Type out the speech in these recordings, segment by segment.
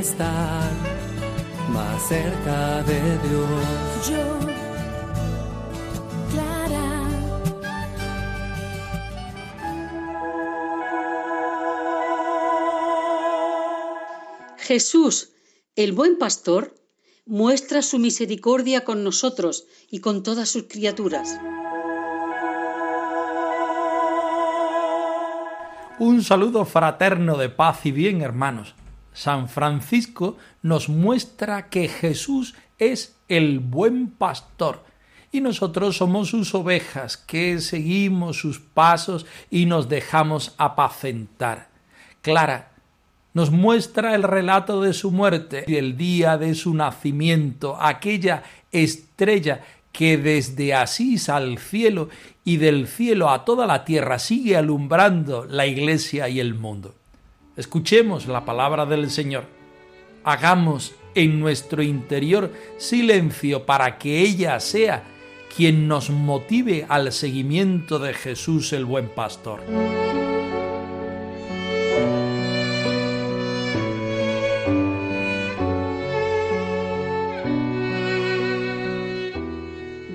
estar más cerca de Dios. Yo, Clara. Jesús, el buen pastor, muestra su misericordia con nosotros y con todas sus criaturas. Un saludo fraterno de paz y bien, hermanos. San Francisco nos muestra que Jesús es el buen pastor y nosotros somos sus ovejas que seguimos sus pasos y nos dejamos apacentar. Clara nos muestra el relato de su muerte y el día de su nacimiento, aquella estrella que desde Asís al cielo y del cielo a toda la tierra sigue alumbrando la iglesia y el mundo. Escuchemos la palabra del Señor. Hagamos en nuestro interior silencio para que ella sea quien nos motive al seguimiento de Jesús el buen pastor.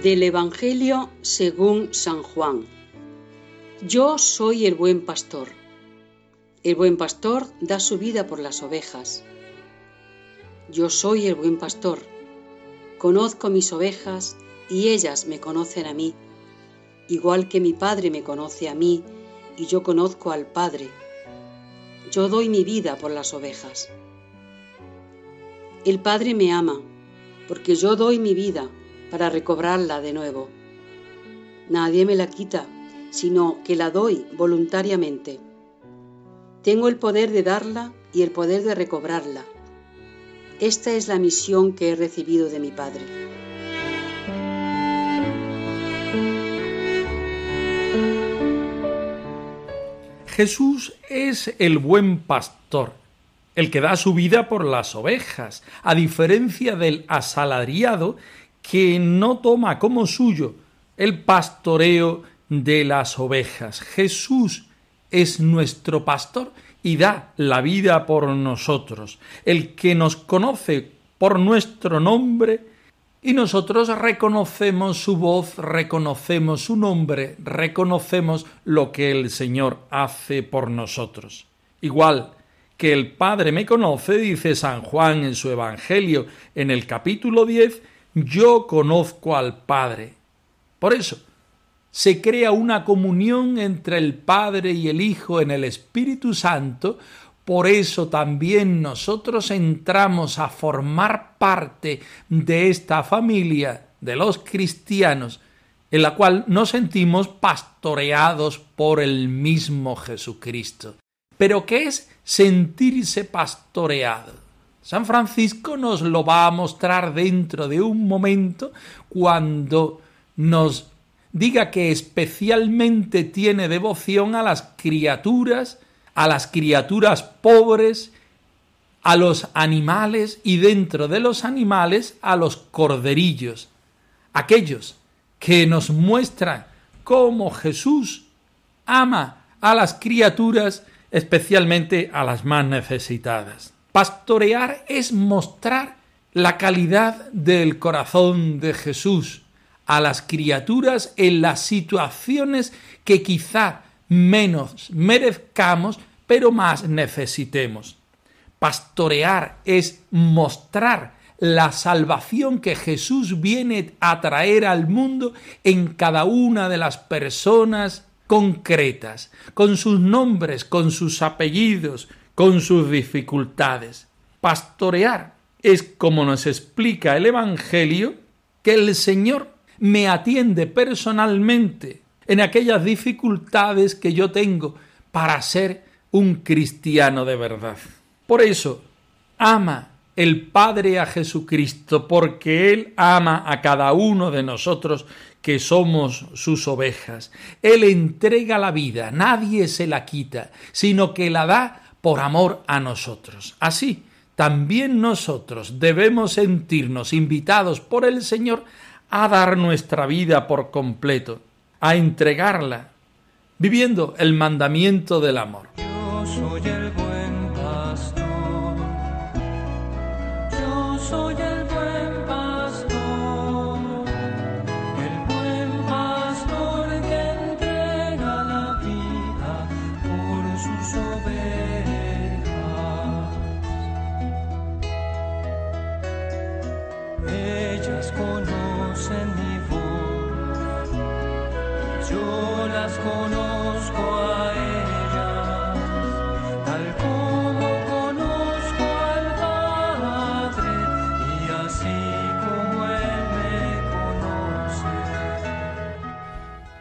Del Evangelio según San Juan. Yo soy el buen pastor. El buen pastor da su vida por las ovejas. Yo soy el buen pastor. Conozco mis ovejas y ellas me conocen a mí, igual que mi Padre me conoce a mí y yo conozco al Padre. Yo doy mi vida por las ovejas. El Padre me ama, porque yo doy mi vida para recobrarla de nuevo. Nadie me la quita, sino que la doy voluntariamente. Tengo el poder de darla y el poder de recobrarla. Esta es la misión que he recibido de mi Padre. Jesús es el buen pastor, el que da su vida por las ovejas, a diferencia del asalariado que no toma como suyo el pastoreo de las ovejas. Jesús es nuestro pastor y da la vida por nosotros, el que nos conoce por nuestro nombre y nosotros reconocemos su voz, reconocemos su nombre, reconocemos lo que el Señor hace por nosotros. Igual que el Padre me conoce, dice San Juan en su Evangelio en el capítulo 10, yo conozco al Padre. Por eso, se crea una comunión entre el Padre y el Hijo en el Espíritu Santo, por eso también nosotros entramos a formar parte de esta familia de los cristianos, en la cual nos sentimos pastoreados por el mismo Jesucristo. Pero ¿qué es sentirse pastoreado? San Francisco nos lo va a mostrar dentro de un momento cuando nos diga que especialmente tiene devoción a las criaturas a las criaturas pobres, a los animales y dentro de los animales a los corderillos, aquellos que nos muestran cómo Jesús ama a las criaturas, especialmente a las más necesitadas. Pastorear es mostrar la calidad del corazón de Jesús a las criaturas en las situaciones que quizá menos merezcamos, pero más necesitemos. Pastorear es mostrar la salvación que Jesús viene a traer al mundo en cada una de las personas concretas, con sus nombres, con sus apellidos, con sus dificultades. Pastorear es, como nos explica el Evangelio, que el Señor me atiende personalmente en aquellas dificultades que yo tengo para ser un cristiano de verdad. Por eso, ama el Padre a Jesucristo, porque Él ama a cada uno de nosotros que somos sus ovejas. Él entrega la vida, nadie se la quita, sino que la da por amor a nosotros. Así, también nosotros debemos sentirnos invitados por el Señor a dar nuestra vida por completo, a entregarla, viviendo el mandamiento del amor.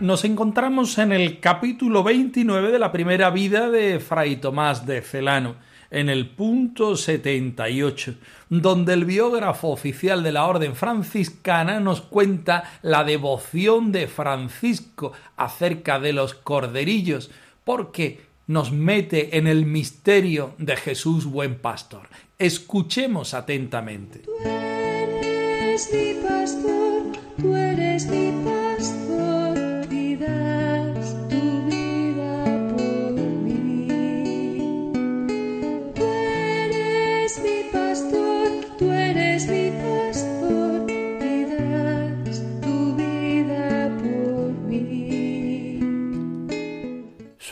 Nos encontramos en el capítulo 29 de la primera vida de Fray Tomás de Celano, en el punto 78, donde el biógrafo oficial de la Orden franciscana nos cuenta la devoción de Francisco acerca de los corderillos, porque nos mete en el misterio de Jesús buen pastor. Escuchemos atentamente. Tú eres mi pastor, tú eres mi pastor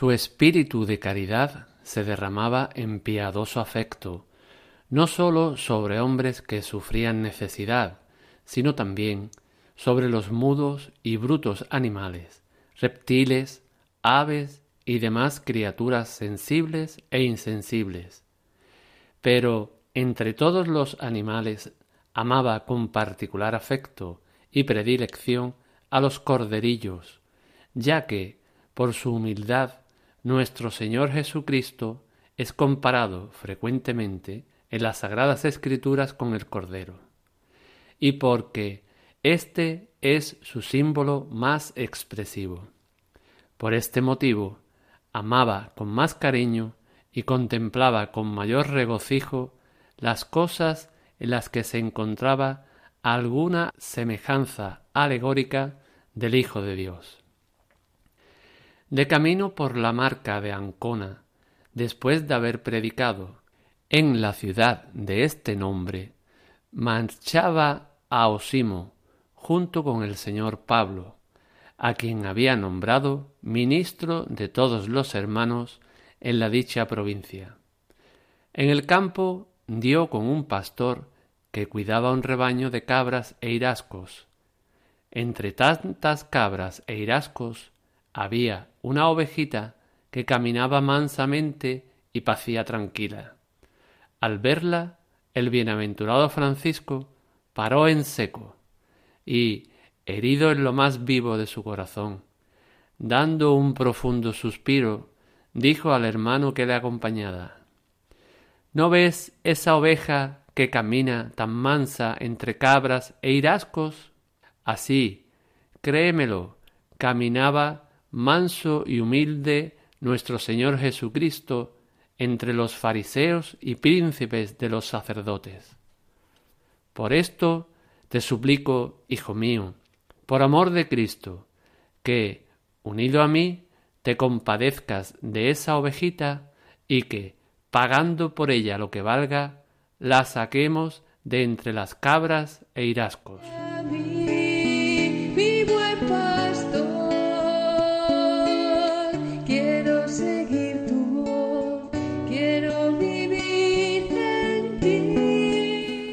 Su espíritu de caridad se derramaba en piadoso afecto, no sólo sobre hombres que sufrían necesidad, sino también sobre los mudos y brutos animales, reptiles, aves y demás criaturas sensibles e insensibles. Pero entre todos los animales amaba con particular afecto y predilección a los corderillos, ya que, por su humildad, nuestro Señor Jesucristo es comparado frecuentemente en las Sagradas Escrituras con el Cordero, y porque este es su símbolo más expresivo. Por este motivo, amaba con más cariño y contemplaba con mayor regocijo las cosas en las que se encontraba alguna semejanza alegórica del Hijo de Dios. De camino por la marca de Ancona, después de haber predicado en la ciudad de este nombre, marchaba a Osimo junto con el señor Pablo, a quien había nombrado ministro de todos los hermanos en la dicha provincia. En el campo dio con un pastor que cuidaba un rebaño de cabras e irascos. Entre tantas cabras e irascos había una ovejita que caminaba mansamente y pacía tranquila. Al verla, el bienaventurado Francisco paró en seco y, herido en lo más vivo de su corazón, dando un profundo suspiro, dijo al hermano que le acompañaba ¿No ves esa oveja que camina tan mansa entre cabras e irascos? Así, créemelo, caminaba manso y humilde nuestro Señor Jesucristo entre los fariseos y príncipes de los sacerdotes. Por esto te suplico, hijo mío, por amor de Cristo, que, unido a mí, te compadezcas de esa ovejita y que, pagando por ella lo que valga, la saquemos de entre las cabras e irascos.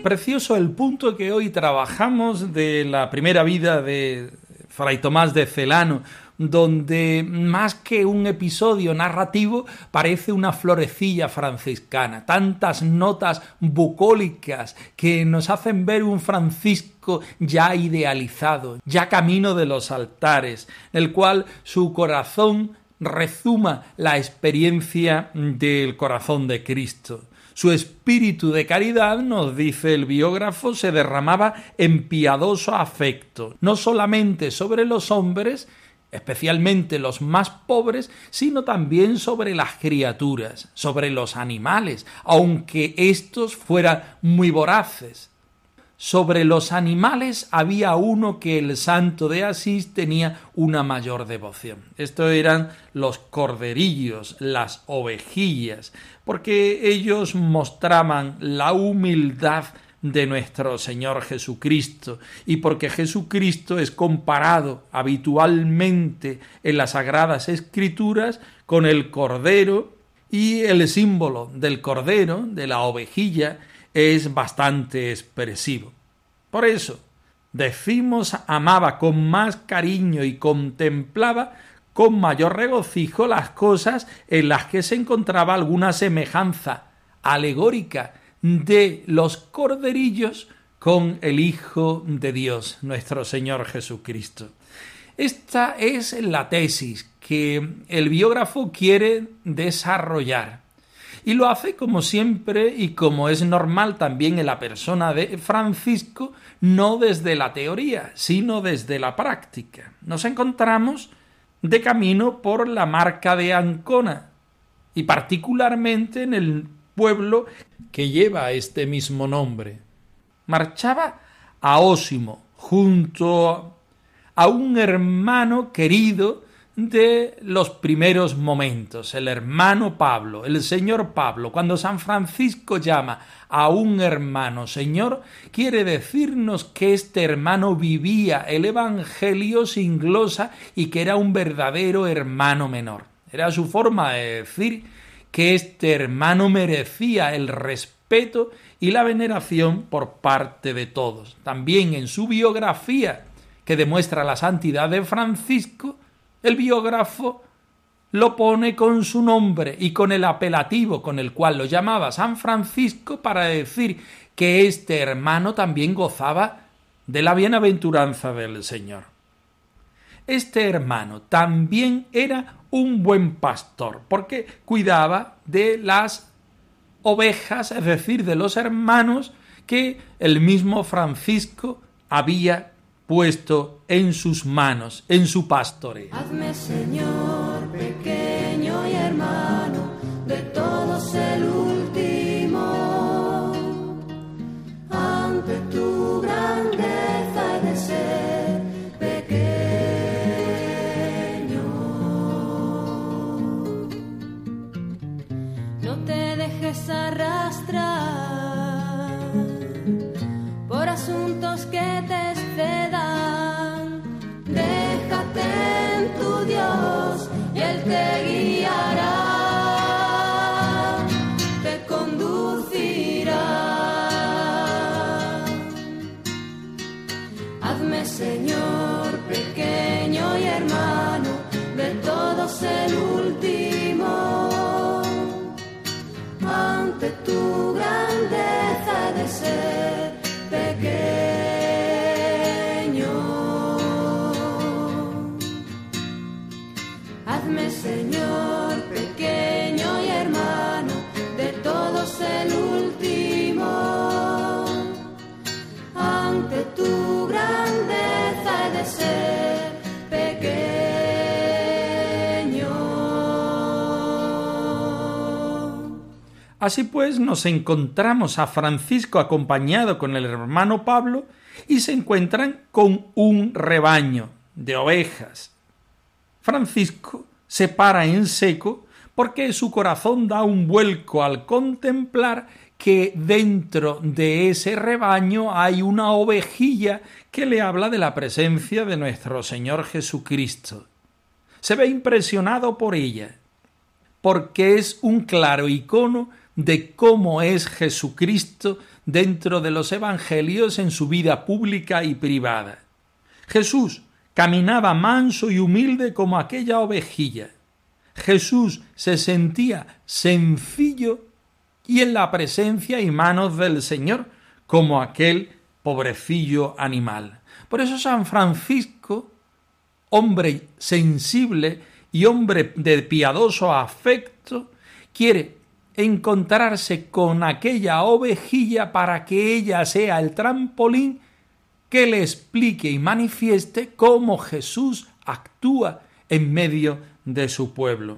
Precioso el punto que hoy trabajamos de la primera vida de Fray Tomás de Celano, donde más que un episodio narrativo parece una florecilla franciscana, tantas notas bucólicas que nos hacen ver un Francisco ya idealizado, ya camino de los altares, el cual su corazón rezuma la experiencia del corazón de Cristo. Su espíritu de caridad, nos dice el biógrafo, se derramaba en piadoso afecto, no solamente sobre los hombres, especialmente los más pobres, sino también sobre las criaturas, sobre los animales, aunque éstos fueran muy voraces. Sobre los animales había uno que el santo de Asís tenía una mayor devoción. Estos eran los corderillos, las ovejillas, porque ellos mostraban la humildad de nuestro Señor Jesucristo y porque Jesucristo es comparado habitualmente en las sagradas escrituras con el cordero y el símbolo del cordero, de la ovejilla, es bastante expresivo. Por eso, decimos amaba con más cariño y contemplaba con mayor regocijo las cosas en las que se encontraba alguna semejanza alegórica de los corderillos con el Hijo de Dios, nuestro Señor Jesucristo. Esta es la tesis que el biógrafo quiere desarrollar. Y lo hace como siempre y como es normal también en la persona de Francisco, no desde la teoría, sino desde la práctica. Nos encontramos de camino por la marca de Ancona y particularmente en el pueblo que lleva este mismo nombre. Marchaba a Ósimo junto a un hermano querido de los primeros momentos, el hermano Pablo, el señor Pablo. Cuando San Francisco llama a un hermano señor, quiere decirnos que este hermano vivía el Evangelio sin glosa y que era un verdadero hermano menor. Era su forma de decir que este hermano merecía el respeto y la veneración por parte de todos. También en su biografía, que demuestra la santidad de Francisco, el biógrafo lo pone con su nombre y con el apelativo con el cual lo llamaba San Francisco para decir que este hermano también gozaba de la bienaventuranza del Señor. Este hermano también era un buen pastor, porque cuidaba de las ovejas, es decir, de los hermanos que el mismo Francisco había puesto en sus manos, en su pastoreo. Hazme, Señor, pequeño y hermano, de todos el último. Ante tu grandeza he de ser pequeño. No te dejes arrastrar por asuntos que te Así pues, nos encontramos a Francisco acompañado con el hermano Pablo y se encuentran con un rebaño de ovejas. Francisco se para en seco porque su corazón da un vuelco al contemplar que dentro de ese rebaño hay una ovejilla que le habla de la presencia de nuestro Señor Jesucristo. Se ve impresionado por ella, porque es un claro icono de cómo es Jesucristo dentro de los evangelios en su vida pública y privada. Jesús caminaba manso y humilde como aquella ovejilla. Jesús se sentía sencillo y en la presencia y manos del Señor como aquel pobrecillo animal. Por eso San Francisco, hombre sensible y hombre de piadoso afecto, quiere encontrarse con aquella ovejilla para que ella sea el trampolín que le explique y manifieste cómo Jesús actúa en medio de su pueblo.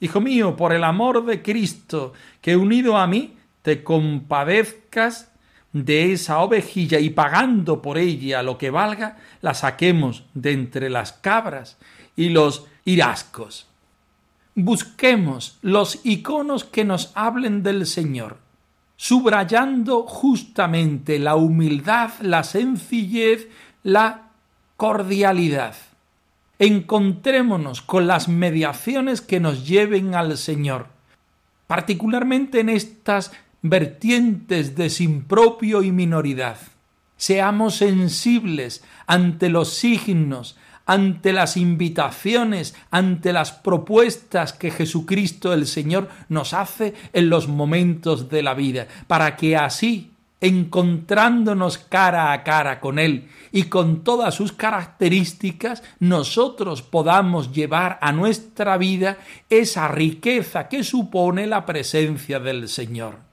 Hijo mío, por el amor de Cristo, que unido a mí te compadezcas de esa ovejilla y pagando por ella lo que valga, la saquemos de entre las cabras y los irascos. Busquemos los iconos que nos hablen del Señor, subrayando justamente la humildad, la sencillez, la cordialidad. Encontrémonos con las mediaciones que nos lleven al Señor, particularmente en estas vertientes de sin propio y minoridad. Seamos sensibles ante los signos, ante las invitaciones, ante las propuestas que Jesucristo el Señor nos hace en los momentos de la vida, para que así, encontrándonos cara a cara con Él y con todas sus características, nosotros podamos llevar a nuestra vida esa riqueza que supone la presencia del Señor.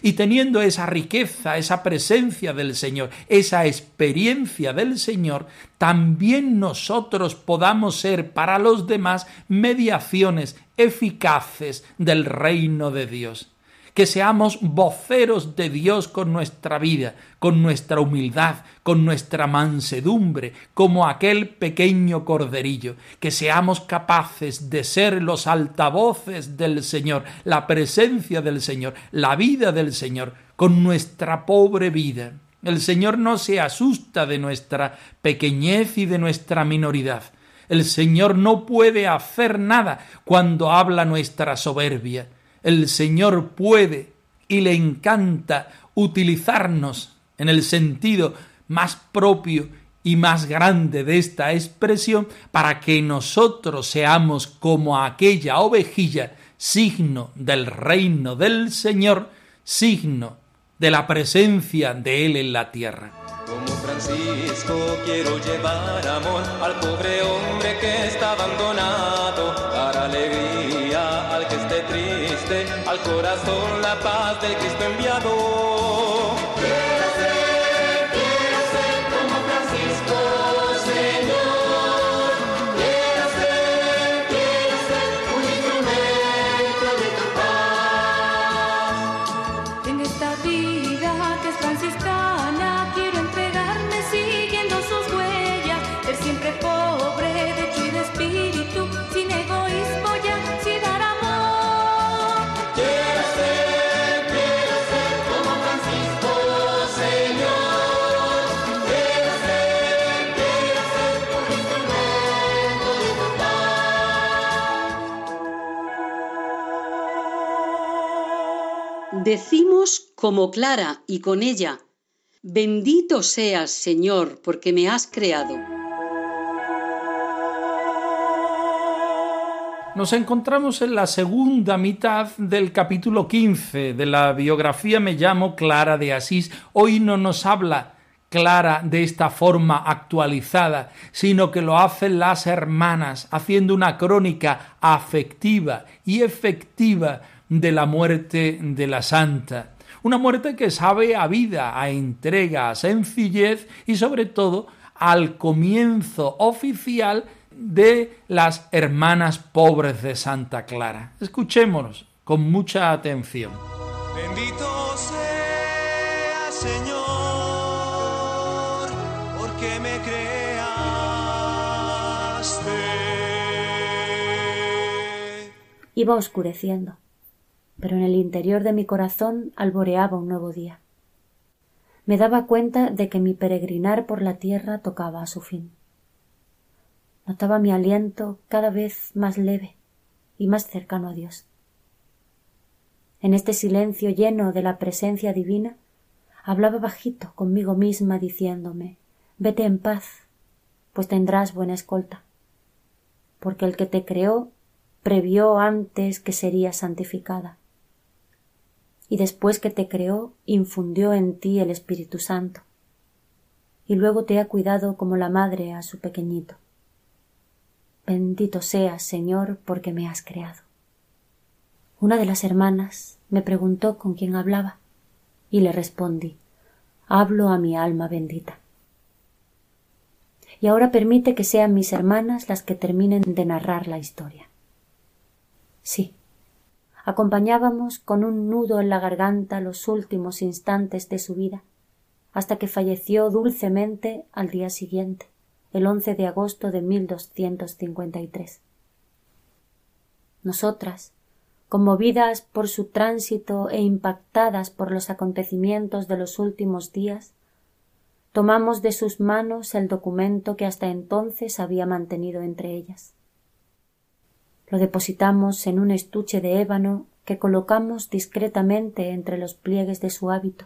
Y teniendo esa riqueza, esa presencia del Señor, esa experiencia del Señor, también nosotros podamos ser para los demás mediaciones eficaces del reino de Dios que seamos voceros de Dios con nuestra vida, con nuestra humildad, con nuestra mansedumbre, como aquel pequeño corderillo, que seamos capaces de ser los altavoces del Señor, la presencia del Señor, la vida del Señor, con nuestra pobre vida. El Señor no se asusta de nuestra pequeñez y de nuestra minoridad. El Señor no puede hacer nada cuando habla nuestra soberbia el Señor puede y le encanta utilizarnos en el sentido más propio y más grande de esta expresión para que nosotros seamos como aquella ovejilla, signo del reino del Señor, signo de la presencia de Él en la tierra. Como Francisco quiero llevar amor al pobre hombre que está abandonado, al corazón la paz de Cristo enviado. Como Clara y con ella, bendito seas, Señor, porque me has creado. Nos encontramos en la segunda mitad del capítulo 15 de la biografía Me llamo Clara de Asís. Hoy no nos habla Clara de esta forma actualizada, sino que lo hacen las hermanas, haciendo una crónica afectiva y efectiva de la muerte de la santa. Una muerte que sabe a vida, a entrega, a sencillez y sobre todo al comienzo oficial de las hermanas pobres de Santa Clara. Escuchémonos con mucha atención. Bendito sea, Señor, porque me creaste. Iba oscureciendo, pero en el interior de mi corazón alboreaba un nuevo día. Me daba cuenta de que mi peregrinar por la tierra tocaba a su fin. Notaba mi aliento cada vez más leve y más cercano a Dios. En este silencio lleno de la presencia divina, hablaba bajito conmigo misma diciéndome Vete en paz, pues tendrás buena escolta. Porque el que te creó previó antes que serías santificada. Y después que te creó, infundió en ti el Espíritu Santo. Y luego te ha cuidado como la madre a su pequeñito. Bendito seas, Señor, porque me has creado. Una de las hermanas me preguntó con quién hablaba, y le respondí Hablo a mi alma bendita. Y ahora permite que sean mis hermanas las que terminen de narrar la historia. Sí, acompañábamos con un nudo en la garganta los últimos instantes de su vida, hasta que falleció dulcemente al día siguiente, el 11 de agosto de 1253. Nosotras, conmovidas por su tránsito e impactadas por los acontecimientos de los últimos días, tomamos de sus manos el documento que hasta entonces había mantenido entre ellas. Lo depositamos en un estuche de ébano que colocamos discretamente entre los pliegues de su hábito.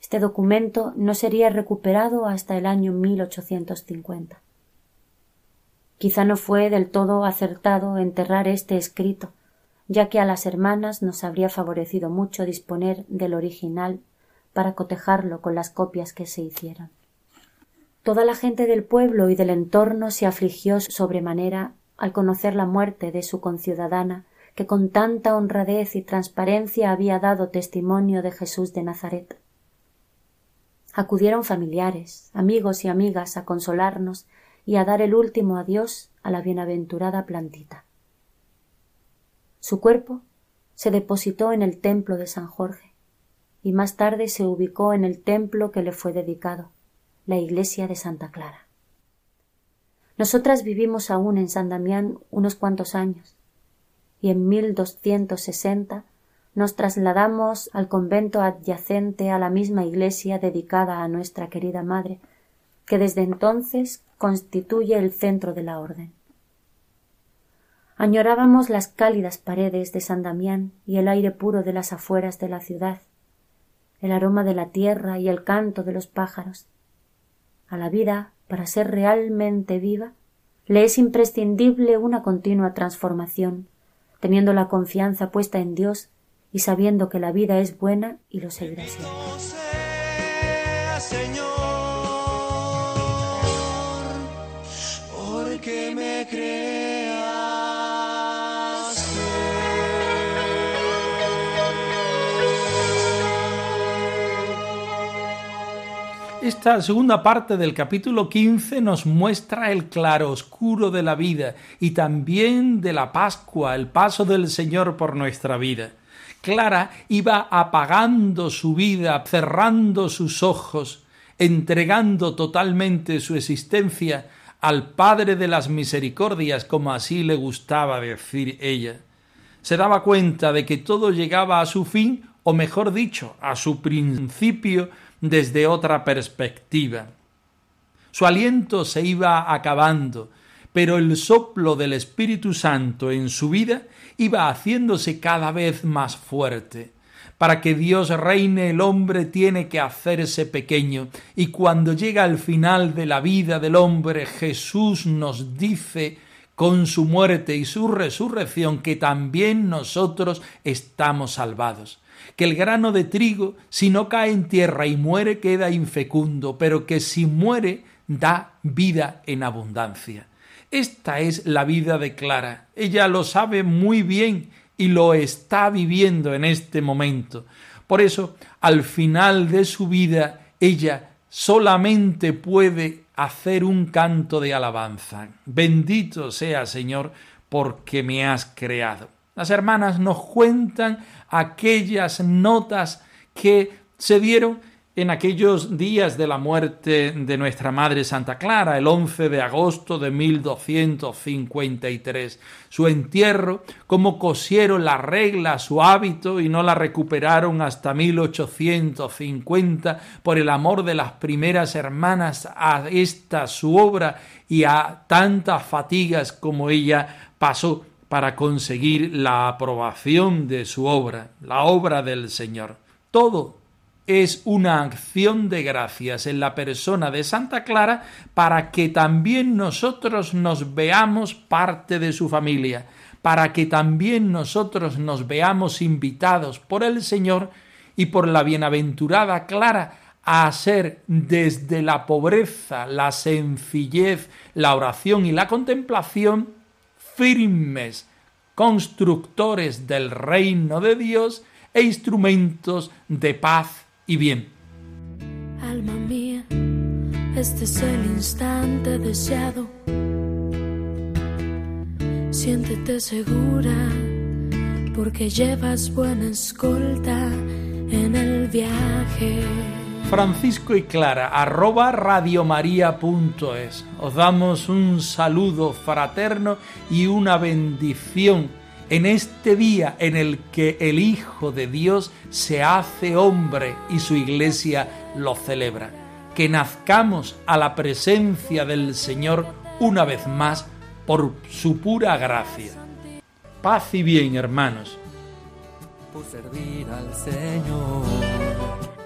Este documento no sería recuperado hasta el año 1850. Quizá no fue del todo acertado enterrar este escrito, ya que a las hermanas nos habría favorecido mucho disponer del original para cotejarlo con las copias que se hicieron. Toda la gente del pueblo y del entorno se afligió sobremanera al conocer la muerte de su conciudadana, que con tanta honradez y transparencia había dado testimonio de Jesús de Nazaret. Acudieron familiares, amigos y amigas a consolarnos y a dar el último adiós a la bienaventurada plantita. Su cuerpo se depositó en el templo de San Jorge y más tarde se ubicó en el templo que le fue dedicado, la iglesia de Santa Clara. Nosotras vivimos aún en San Damián unos cuantos años y en 1260 nos trasladamos al convento adyacente a la misma iglesia dedicada a nuestra querida madre, que desde entonces constituye el centro de la orden. Añorábamos las cálidas paredes de San Damián y el aire puro de las afueras de la ciudad, el aroma de la tierra y el canto de los pájaros. A la vida, para ser realmente viva, le es imprescindible una continua transformación, teniendo la confianza puesta en Dios y sabiendo que la vida es buena y lo seguirá siendo. Esta segunda parte del capítulo 15 nos muestra el claroscuro de la vida y también de la Pascua, el paso del Señor por nuestra vida. Clara iba apagando su vida, cerrando sus ojos, entregando totalmente su existencia al Padre de las Misericordias, como así le gustaba decir ella. Se daba cuenta de que todo llegaba a su fin, o mejor dicho, a su principio, desde otra perspectiva. Su aliento se iba acabando, pero el soplo del Espíritu Santo en su vida iba haciéndose cada vez más fuerte. Para que Dios reine el hombre tiene que hacerse pequeño, y cuando llega al final de la vida del hombre Jesús nos dice con su muerte y su resurrección que también nosotros estamos salvados que el grano de trigo, si no cae en tierra y muere, queda infecundo, pero que si muere, da vida en abundancia. Esta es la vida de Clara. Ella lo sabe muy bien y lo está viviendo en este momento. Por eso, al final de su vida, ella solamente puede hacer un canto de alabanza. Bendito sea, Señor, porque me has creado. Las hermanas nos cuentan aquellas notas que se dieron en aquellos días de la muerte de nuestra Madre Santa Clara, el 11 de agosto de 1253. Su entierro, cómo cosieron la regla su hábito y no la recuperaron hasta 1850 por el amor de las primeras hermanas a esta su obra y a tantas fatigas como ella pasó para conseguir la aprobación de su obra, la obra del Señor. Todo, es una acción de gracias en la persona de Santa Clara para que también nosotros nos veamos parte de su familia, para que también nosotros nos veamos invitados por el Señor y por la bienaventurada Clara a hacer desde la pobreza, la sencillez, la oración y la contemplación firmes constructores del reino de Dios e instrumentos de paz y bien. Alma mía, este es el instante deseado. Siéntete segura, porque llevas buena escolta en el viaje. Francisco y Clara, arroba radiomaria.es. Os damos un saludo fraterno y una bendición en este día en el que el Hijo de Dios se hace hombre y su iglesia lo celebra. Que nazcamos a la presencia del Señor una vez más por su pura gracia. Paz y bien, hermanos. por servir al Señor.